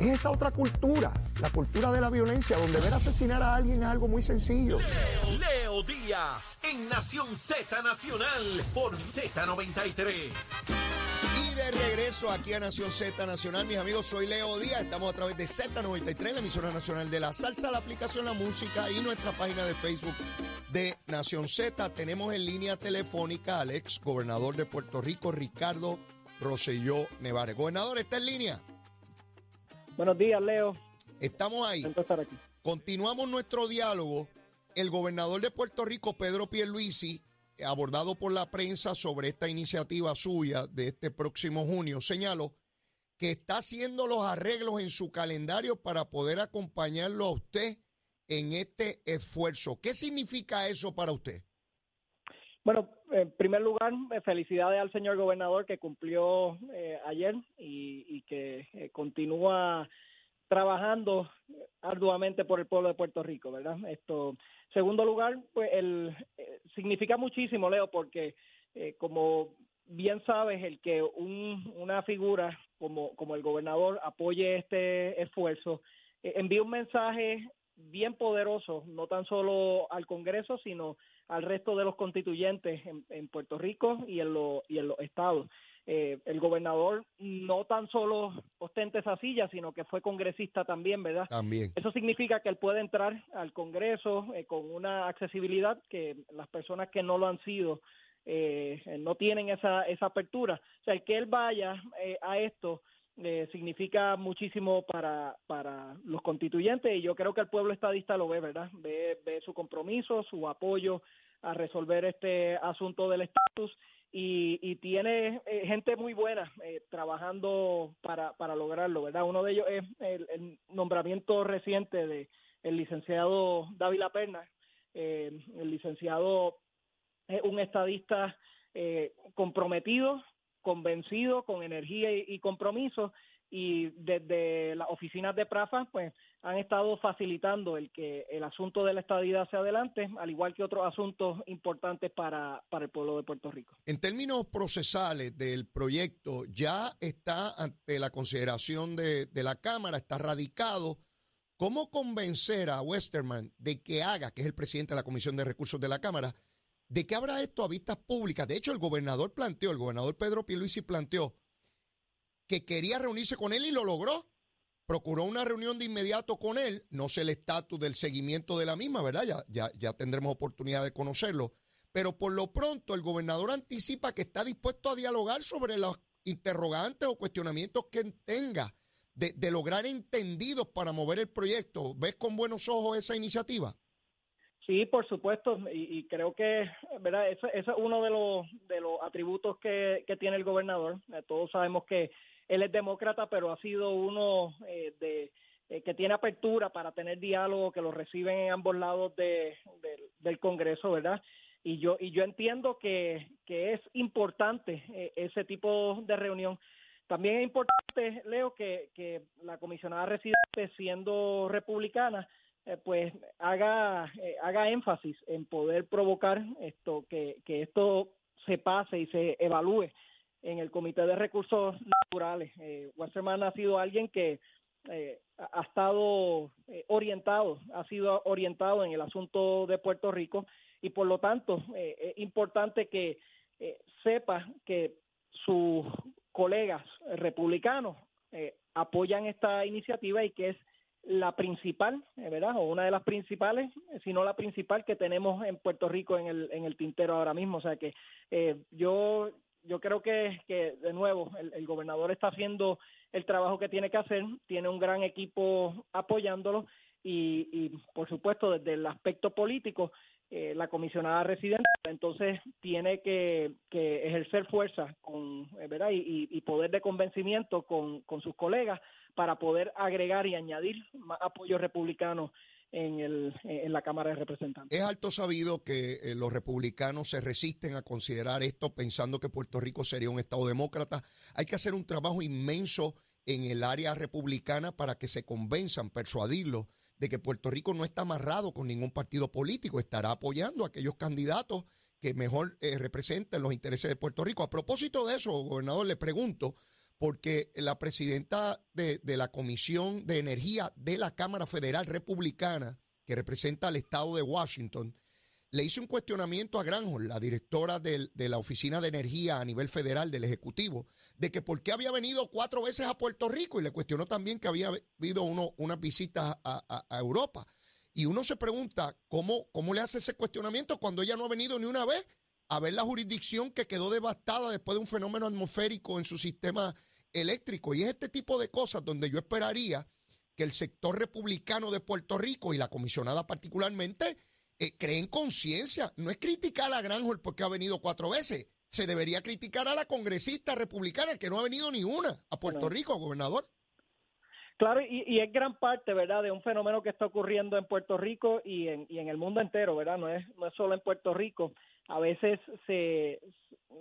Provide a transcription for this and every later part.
Es esa otra cultura, la cultura de la violencia, donde ver asesinar a alguien es algo muy sencillo. Leo, Leo Díaz en Nación Z Nacional por Z93. Y de regreso aquí a Nación Z Nacional, mis amigos, soy Leo Díaz. Estamos a través de Z93, la emisora nacional de la salsa, la aplicación La Música y nuestra página de Facebook de Nación Z. Tenemos en línea telefónica al ex gobernador de Puerto Rico, Ricardo Rosselló Nevares. Gobernador, ¿está en línea? Buenos días, Leo. Estamos ahí. Estar aquí. Continuamos nuestro diálogo. El gobernador de Puerto Rico, Pedro Pierluisi, abordado por la prensa sobre esta iniciativa suya de este próximo junio, señaló que está haciendo los arreglos en su calendario para poder acompañarlo a usted en este esfuerzo. ¿Qué significa eso para usted? Bueno, en primer lugar, eh, felicidades al señor gobernador que cumplió eh, ayer y, y que eh, continúa trabajando arduamente por el pueblo de Puerto Rico, ¿verdad? Esto, segundo lugar, pues el eh, significa muchísimo, Leo, porque como bien sabes, el que un, una figura como, como el gobernador apoye este esfuerzo envía un mensaje bien poderoso, no tan solo al Congreso, sino al resto de los constituyentes en, en Puerto Rico y en, lo, y en los estados. Eh, el gobernador no tan solo ostenta esa silla, sino que fue congresista también, ¿verdad? También. Eso significa que él puede entrar al Congreso eh, con una accesibilidad que las personas que no lo han sido eh, no tienen esa, esa apertura. O sea, el que él vaya eh, a esto eh, significa muchísimo para, para los constituyentes y yo creo que el pueblo estadista lo ve, ¿verdad? Ve, ve su compromiso, su apoyo a resolver este asunto del estatus y, y tiene eh, gente muy buena eh, trabajando para, para lograrlo, ¿verdad? Uno de ellos es el, nombramiento reciente de el licenciado Dávila Perna, eh, el licenciado es un estadista eh, comprometido, convencido, con energía y, y compromiso y desde las oficinas de Prafa pues han estado facilitando el que el asunto de la estadidad hacia adelante, al igual que otros asuntos importantes para, para el pueblo de Puerto Rico. En términos procesales del proyecto, ya está ante la consideración de, de la Cámara, está radicado. ¿Cómo convencer a Westerman de que haga, que es el presidente de la Comisión de Recursos de la Cámara, de que abra esto a vistas públicas? De hecho, el gobernador planteó, el gobernador Pedro Pierluisi planteó que quería reunirse con él y lo logró. Procuró una reunión de inmediato con él. No sé el estatus del seguimiento de la misma, ¿verdad? Ya, ya, ya tendremos oportunidad de conocerlo. Pero por lo pronto el gobernador anticipa que está dispuesto a dialogar sobre los interrogantes o cuestionamientos que tenga de, de lograr entendidos para mover el proyecto. ¿Ves con buenos ojos esa iniciativa? Sí, por supuesto, y, y creo que, ¿verdad? Eso, eso, es uno de los, de los atributos que, que tiene el gobernador. Eh, todos sabemos que él es demócrata, pero ha sido uno eh, de eh, que tiene apertura para tener diálogo, que lo reciben en ambos lados de, de, del Congreso, ¿verdad? Y yo y yo entiendo que, que es importante eh, ese tipo de reunión. También es importante, Leo, que, que la comisionada residente, siendo republicana, eh, pues haga eh, haga énfasis en poder provocar esto que, que esto se pase y se evalúe en el Comité de Recursos Naturales. Eh, Westerman ha sido alguien que eh, ha estado eh, orientado, ha sido orientado en el asunto de Puerto Rico y por lo tanto eh, es importante que sepa que sus colegas republicanos apoyan esta iniciativa y que es la principal, eh, ¿verdad? O una de las principales, si no la principal que tenemos en Puerto Rico en el, en el tintero ahora mismo. O sea que eh, yo, yo creo que, que de nuevo, el, el, gobernador está haciendo el trabajo que tiene que hacer, tiene un gran equipo apoyándolo y, y por supuesto, desde el aspecto político, eh, la comisionada residente, entonces tiene que, que ejercer fuerza con, ¿verdad? Y, y, poder de convencimiento con, con sus colegas para poder agregar y añadir apoyo republicano en, el, en la Cámara de Representantes. Es alto sabido que eh, los republicanos se resisten a considerar esto pensando que Puerto Rico sería un Estado demócrata. Hay que hacer un trabajo inmenso en el área republicana para que se convenzan, persuadirlos de que Puerto Rico no está amarrado con ningún partido político, estará apoyando a aquellos candidatos que mejor eh, representen los intereses de Puerto Rico. A propósito de eso, gobernador, le pregunto, porque la presidenta de, de la Comisión de Energía de la Cámara Federal Republicana, que representa al Estado de Washington, le hizo un cuestionamiento a Granholm, la directora de la Oficina de Energía a nivel federal del Ejecutivo, de que por qué había venido cuatro veces a Puerto Rico y le cuestionó también que había habido uno, unas visitas a, a, Europa. Y uno se pregunta cómo, cómo le hace ese cuestionamiento cuando ella no ha venido ni una vez a ver la jurisdicción que quedó devastada después de un fenómeno atmosférico en su sistema eléctrico. Y es este tipo de cosas donde yo esperaría que el sector republicano de Puerto Rico y la comisionada particularmente eh, creen conciencia. No es criticar a Granholm porque ha venido cuatro veces. Se debería criticar a la congresista republicana que no ha venido ni una a Puerto Rico, gobernador. Claro, y, es gran parte, ¿verdad?, de un fenómeno que está ocurriendo en Puerto Rico y en, y en el mundo entero, ¿verdad? No es, no es solo en Puerto Rico. A veces se,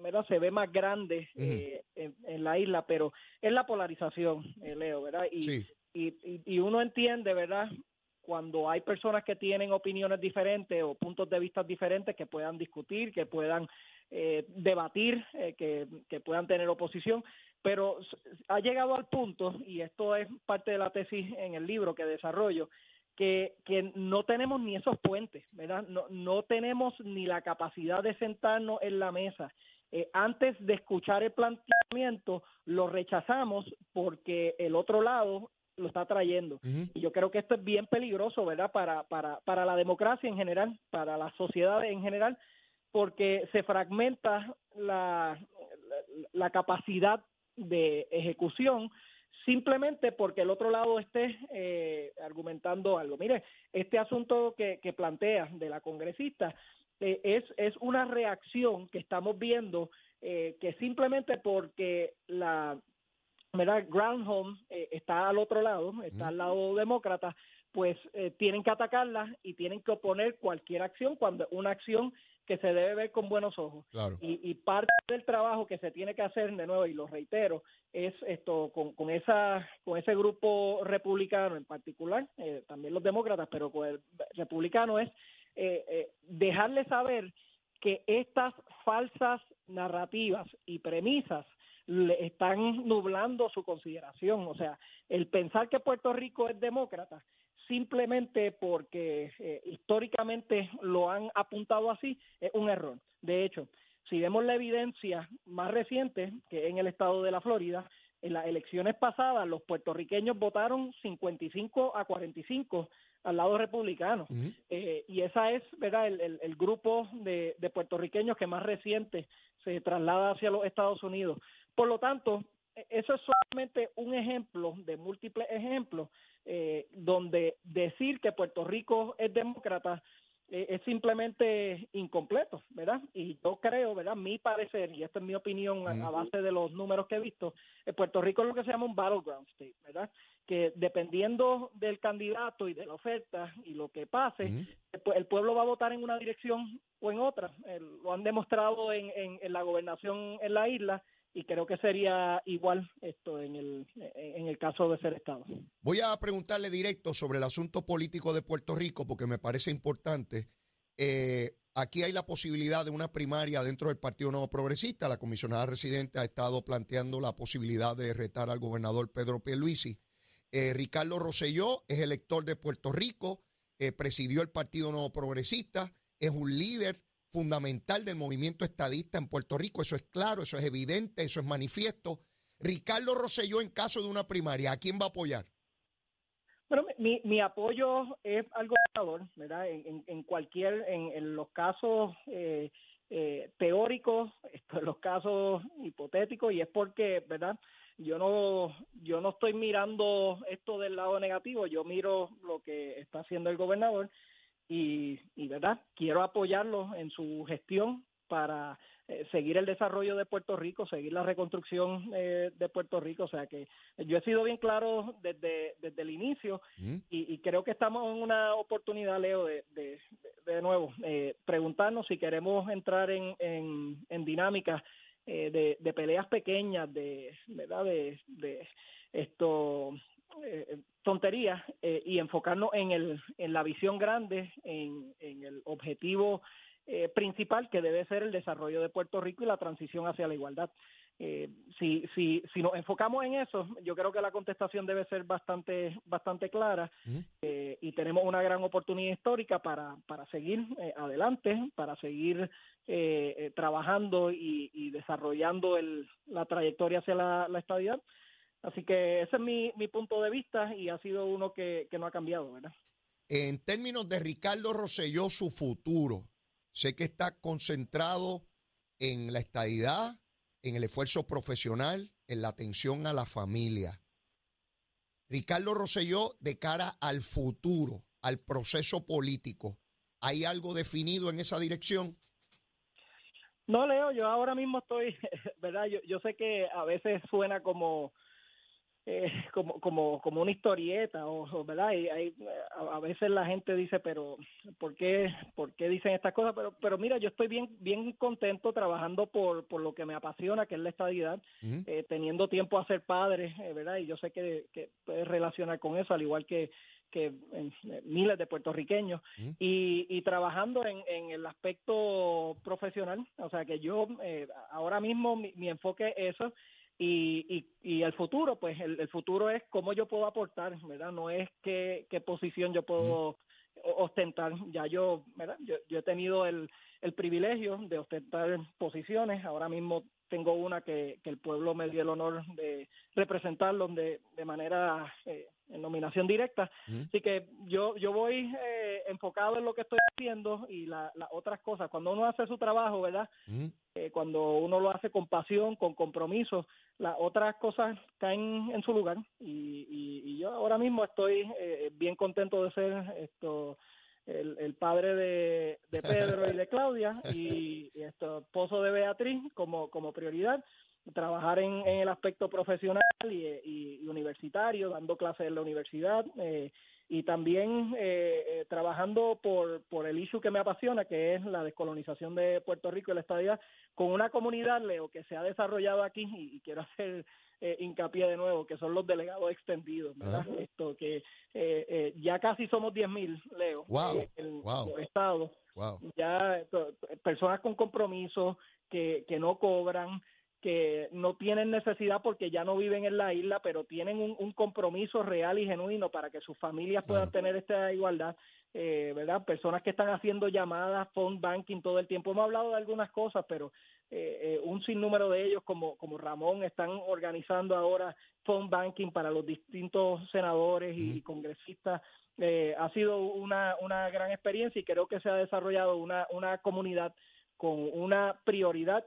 ¿verdad? se ve más grande eh, en, la isla, pero es la polarización, eh, Leo, ¿verdad? Y, y, y, uno entiende, ¿verdad?, cuando hay personas que tienen opiniones diferentes o puntos de vista diferentes que puedan discutir, que puedan eh, debatir, eh, que, que, puedan tener oposición, pero ha llegado al punto, y esto es parte de la tesis en el libro que desarrollo, que, que no tenemos ni esos puentes, ¿verdad? No, no tenemos ni la capacidad de sentarnos en la mesa. Eh, antes de escuchar el planteamiento, lo rechazamos porque el otro lado lo está trayendo. Y yo creo que esto es bien peligroso, ¿verdad? Para, para, para la democracia en general, para la sociedad en general, porque se fragmenta la, la, capacidad de ejecución simplemente porque el otro lado esté eh, argumentando algo. Mire, este asunto que, que plantea de la congresista eh, es, es una reacción que estamos viendo eh, que simplemente porque la ¿verdad? Granholm eh, está al otro lado, está al lado demócrata, pues eh, tienen que atacarla y tienen que oponer cualquier acción cuando una acción que se debe ver con buenos ojos. Y, y, parte del trabajo que se tiene que hacer, de nuevo, y lo reitero, es esto con, con esa con ese grupo republicano en particular, eh, también los demócratas, pero con el republicano es eh, eh, dejarle saber que estas falsas narrativas y premisas le están nublando su consideración. O sea, el pensar que Puerto Rico es demócrata simplemente porque eh, históricamente lo han apuntado así es un error. De hecho, si vemos la evidencia más reciente, que en el estado de la Florida, en las elecciones pasadas los puertorriqueños votaron 55 a 45 al lado republicano. eh, y esa es, ¿verdad?, el, el, grupo de, de, puertorriqueños que más reciente se traslada hacia los Estados Unidos. Por lo tanto, e, eso es solamente un ejemplo de múltiples ejemplos eh, donde decir que Puerto Rico es demócrata eh, es simplemente incompleto, ¿verdad? Y yo creo, ¿verdad? Mi parecer, y esta es mi opinión a, base de los números que he visto, eh, Puerto Rico es lo que se llama un battleground state, ¿verdad? Que dependiendo del candidato y de la oferta y lo que pase, el, pueblo va a votar en una dirección o en otra. lo han demostrado en, en la gobernación en la isla y creo que sería igual esto en el, en el caso de ser Estado. Voy a preguntarle directo sobre el asunto político de Puerto Rico porque me parece importante. Eh, aquí hay la posibilidad de una primaria dentro del Partido Nuevo Progresista. La comisionada residente ha estado planteando la posibilidad de retar al gobernador Pedro Pierluisi. Eh, Ricardo Rosselló es elector de Puerto Rico, eh, presidió el Partido Nuevo Progresista, es un líder fundamental del movimiento estadista en Puerto Rico. Eso es claro, eso es evidente, eso es manifiesto. Ricardo Rosselló, en caso de una primaria, ¿a quién va a apoyar? Bueno, mi, mi apoyo es al gobernador, ¿verdad? En, en, cualquier, en, en, los casos eh, eh, teóricos, en los casos hipotéticos, y es porque, ¿verdad? Yo no, yo no estoy mirando esto del lado negativo, yo miro lo que está haciendo el gobernador y, y ¿verdad? Quiero apoyarlo en su gestión para eh, seguir el desarrollo de Puerto Rico, seguir la reconstrucción eh, de Puerto Rico. O sea que yo he sido bien claro desde, desde el inicio mm. y, creo que estamos en una oportunidad, Leo, de, de, de nuevo, eh, preguntarnos si queremos entrar en, en, en dinámicas de, de peleas pequeñas, de, ¿verdad? de, de esto tonterías y enfocarnos en el en la visión grande en, en el objetivo eh, principal que debe ser el desarrollo de Puerto Rico y la transición hacia la igualdad. Eh, si, si, si nos enfocamos en eso, yo creo que la contestación debe ser bastante, bastante clara eh, y tenemos una gran oportunidad histórica para, para seguir eh, adelante, para seguir trabajando y, desarrollando el, la trayectoria hacia la, la. Así que ese es mi, mi punto de vista y ha sido uno que, que no ha cambiado, ¿verdad? En términos de Ricardo Rosselló, su futuro, Sé que está concentrado en la estadidad, en el esfuerzo profesional, en la atención a la familia. Ricardo Rosselló, de cara al futuro, al proceso político, ¿hay algo definido en esa dirección? No, Leo, yo ahora mismo estoy, ¿verdad? Yo, yo sé que a veces suena como eh, como, como, como una historieta, o, ¿verdad? Y hay, a, veces la gente dice, pero ¿por qué, ¿por qué dicen estas cosas? Pero, pero mira, yo estoy bien, bien contento trabajando por, por lo que me apasiona, que es la estadidad, eh, teniendo tiempo a ser padre, eh, ¿verdad? Y yo sé que, que puedes relacionar con eso, al igual que que miles de puertorriqueños y, y trabajando en, en el aspecto profesional, o sea que yo ahora mismo mi, mi enfoque es eso y, y, y el futuro, pues el, el, futuro es cómo yo puedo aportar, ¿verdad? No es qué, qué posición yo puedo ostentar. Ya yo, ¿verdad? Yo, yo he tenido el, el privilegio de ostentar posiciones. Ahora mismo tengo una que, que el pueblo me dio el honor de representarlo de, de manera eh, en nominación directa. Así que yo yo voy eh, enfocado en lo que estoy haciendo y las otras cosas. Cuando uno hace su trabajo, ¿verdad? Eh, cuando uno lo hace con pasión, con compromiso, las otras cosas caen en su lugar. Y, y, yo ahora mismo estoy eh, bien contento de ser esto el, el padre de, de Pedro y de Claudia y, y esto esposo de Beatriz como como prioridad trabajar en, en, el aspecto profesional y, y, universitario, dando clases en la universidad eh, y también eh, eh, trabajando por, por el issue que me apasiona, que es la descolonización de Puerto Rico y la estadía, con una comunidad, Leo, que se ha desarrollado aquí y, quiero hacer eh, hincapié de nuevo, que son los delegados extendidos, ¿verdad? Esto que ya casi somos 10.000, Leo, en los estados. Ya personas con compromiso que, que no cobran, que no tienen necesidad porque ya no viven en la isla, pero tienen un, compromiso real y genuino para que sus familias puedan tener esta igualdad, eh, ¿verdad? Personas que están haciendo llamadas, phone banking todo el tiempo. Hemos hablado de algunas cosas, pero eh, eh, un sinnúmero de ellos, como, como Ramón, están organizando ahora phone banking para los distintos senadores y, congresistas. ha sido una, una gran experiencia y creo que se ha desarrollado una, una comunidad con una prioridad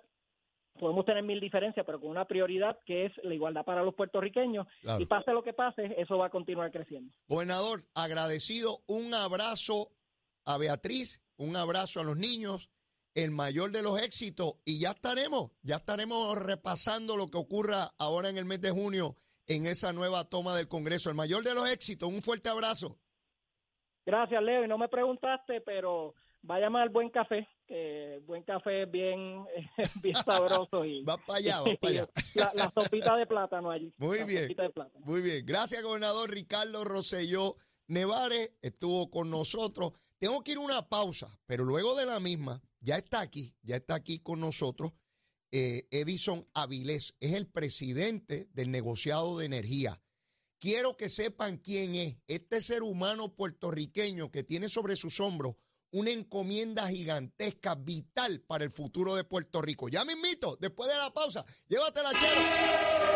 podemos tener mil diferencias, pero con una prioridad que es la igualdad para los puertorriqueños. Y pase lo que pase, eso va a continuar creciendo. Gobernador, agradecido, un abrazo a Beatriz, un abrazo a los niños, el mayor de los éxitos, y ya estaremos, ya estaremos repasando lo que ocurra ahora en el mes de junio en esa nueva toma del Congreso. El mayor de los éxitos, un fuerte abrazo. Gracias, Leo, y no me preguntaste, pero vaya al buen café, que buen café es bien, bien sabroso. Y, va para allá, va para allá. La, sopita de plátano allí. Muy bien. Muy bien. Gracias, gobernador Ricardo Rosselló Nevares, estuvo con nosotros. Tengo que ir a una pausa, pero luego de la misma, ya está aquí, ya está aquí con nosotros. Eh, Edison Avilés es el presidente del negociado de energía. Quiero que sepan quién es este ser humano puertorriqueño que tiene sobre sus hombros una encomienda gigantesca, vital para el futuro de Puerto Rico. Ya me invito, después de la pausa, llévatela, chero.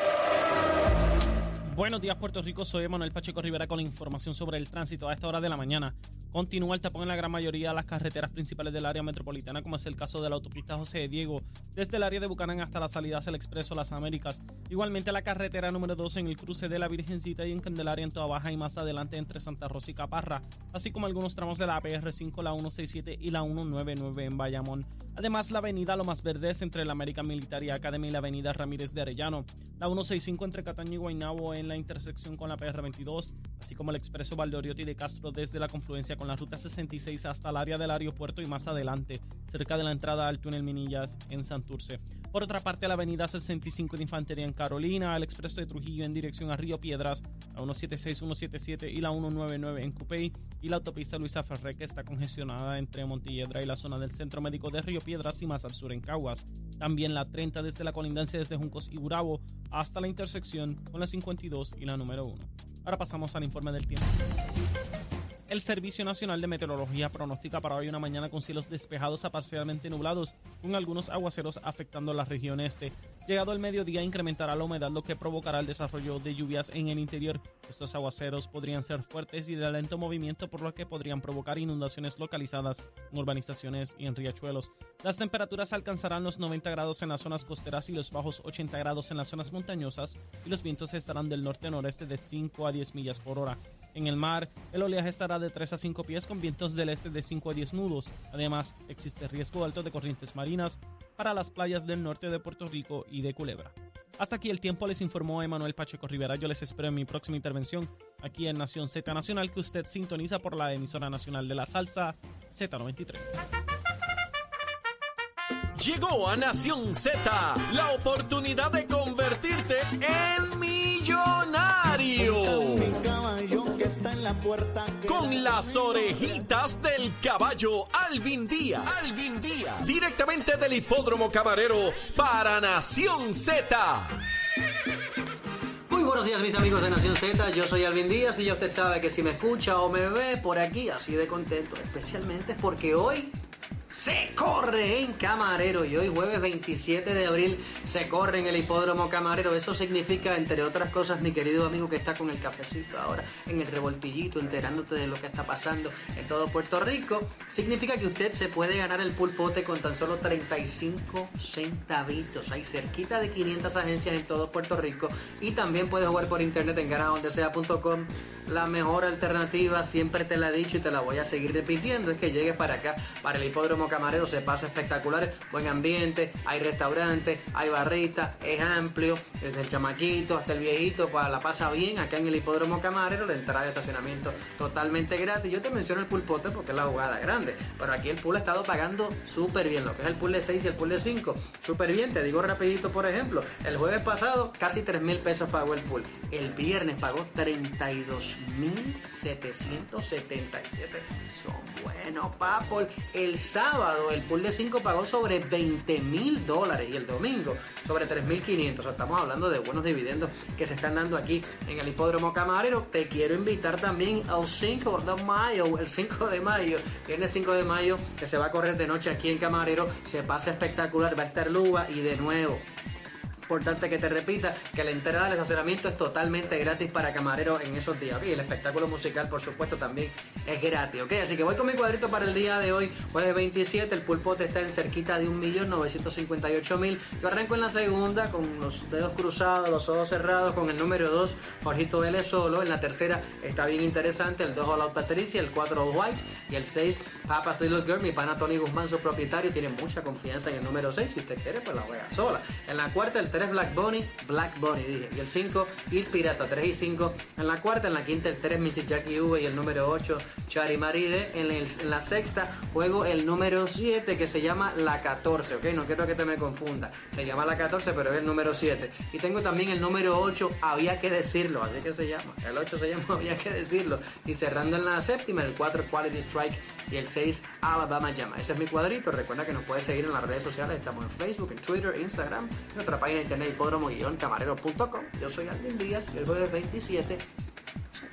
Buenos días, Puerto Rico. Soy Manuel Pacheco Rivera con la información sobre el tránsito a esta hora de la mañana. Continúa el tapón en la gran mayoría de las carreteras principales del área metropolitana, como es el caso de la autopista José de Diego, desde el área de Bucanán hasta la salida hacia el Expreso Las Américas. Igualmente la carretera número 2 en el cruce de la Virgencita y en Candelaria en Toa Baja y más adelante entre Santa Rosa y Caparra, así como algunos tramos de la APR5, la 167 y la 199 en Bayamón. Además, la avenida Lo Más Verdes entre la American Military Academy y la avenida Ramírez de Arellano, la 165 entre Cataño y Guaynabo en la intersección con la PR22, así como el expreso Valdoriotti de Castro desde la confluencia con la ruta 66 hasta el área del aeropuerto y más adelante, cerca de la entrada al túnel Minillas en Santurce. Por otra parte, la avenida 65 de Infantería en Carolina, el expreso de Trujillo en dirección a Río Piedras, la 176, 177 y la 199 en Cupey y la autopista Luisa Ferré que está congestionada entre Montilledra y la zona del Centro Médico de Río Piedras y más al sur en Caguas. También la 30 desde la colindancia desde Juncos y Gurabo hasta la intersección con la 52 y la número 1. Ahora pasamos al informe del tiempo. El Servicio Nacional de Meteorología pronostica para hoy una mañana con cielos despejados a parcialmente nublados, con algunos aguaceros afectando la región este. Llegado el mediodía incrementará la humedad, lo que provocará el desarrollo de lluvias en el interior. Estos aguaceros podrían ser fuertes y de lento movimiento, por lo que podrían provocar inundaciones localizadas en urbanizaciones y en riachuelos. Las temperaturas alcanzarán los 90 grados en las zonas costeras y los bajos 80 grados en las zonas montañosas, y los vientos estarán del norte-noreste de 5 a 10 millas por hora. En el mar, el oleaje estará de 3 a 5 pies con vientos del este de 5 a 10 nudos. Además, existe riesgo alto de corrientes marinas para las playas del norte de Puerto Rico y de Culebra. Hasta aquí el tiempo les informó Emanuel Pacheco Rivera. Yo les espero en mi próxima intervención aquí en Nación Z Nacional que usted sintoniza por la emisora nacional de la salsa Z93. Llegó a Nación Z la oportunidad de convertirte en millonario. Con las orejitas del caballo Alvin Díaz. Alvin Díaz. Directamente del hipódromo camarero para Nación Z. Muy buenos días mis amigos de Nación Z, yo soy Alvin Díaz y ya usted sabe que si me escucha o me ve por aquí así de contento, especialmente porque hoy se corre en Camarero y hoy jueves 27 de abril se corre en el hipódromo Camarero. Eso significa, entre otras cosas, mi querido amigo que está con el cafecito ahora en el revoltillito, enterándote de lo que está pasando en todo Puerto Rico, significa que usted se puede ganar el pulpote con tan solo 35 centavitos. Hay cerquita de 500 agencias en todo Puerto Rico y también puedes jugar por internet en ganadondesea.com. La mejor alternativa, siempre te la he dicho y te la voy a seguir repitiendo, es que llegues para acá, para el hipódromo Camarero se pasa espectacular, buen ambiente, hay restaurantes, hay barritas, es amplio, desde el chamaquito hasta el viejito, pues la pasa bien. Acá en el hipódromo Camarero, la entrada de estacionamiento totalmente gratis. Yo te menciono el pulpote porque es la jugada grande, pero aquí el pool ha estado pagando súper bien, lo que es el pool de 6 y el pool de 5, súper bien, te digo rapidito por ejemplo, el jueves pasado casi 3 mil pesos pagó el pool, el viernes pagó 32 mil 777, son buenos papol, el sábado el pool de 5 pagó sobre 20 mil dólares y el domingo sobre 3.500. O sea, estamos hablando de buenos dividendos que se están dando aquí en el hipódromo Camarero. Te quiero invitar también al 5 de mayo, el 5 de mayo, viernes 5 de mayo, que se va a correr de noche aquí en Camarero. Se pasa espectacular, va a estar Luba y de nuevo importante que te repita que la entrada del estacionamiento es totalmente gratis para camareros en esos días. Y el espectáculo musical, por supuesto, también es gratis. ¿ok? Así que voy con mi cuadrito para el día de hoy, jueves 27. El pulpote está en cerquita de 1.958.000. Yo arranco en la segunda con los dedos cruzados, los ojos cerrados, con el número 2, Jorgito L solo. En la tercera está bien interesante, el 2 All Out Patricia, el 4 All White y el 6 Papa's Little Girl. Mi pana Tony Guzmán, su propietario, tiene mucha confianza en el número 6. Si usted quiere, pues la juega sola. En la cuarta, el 3 Black Bunny, Black Bunny dije. Y el 5, Il Pirata, 3 y 5. En la cuarta, en la quinta, el 3, Mrs. Jackie V. Y el número 8, Chari Maride. En, en, la sexta, juego el número 7 que se llama La 14, ¿ok? No quiero que te me confunda. Se llama La 14, pero es el número 7. Y tengo también el número 8, Había que decirlo, así que se llama. El 8 se llama Había que decirlo. Y cerrando en la séptima, el 4, Quality Strike. Y el 6, Alabama Llama. Ese es mi cuadrito. Recuerda que nos puedes seguir en las redes sociales. Estamos en Facebook, en Twitter, Instagram, en nuestra página internet hipódromo-camareros.com. Yo soy Alvin Díaz y el jueves 27 se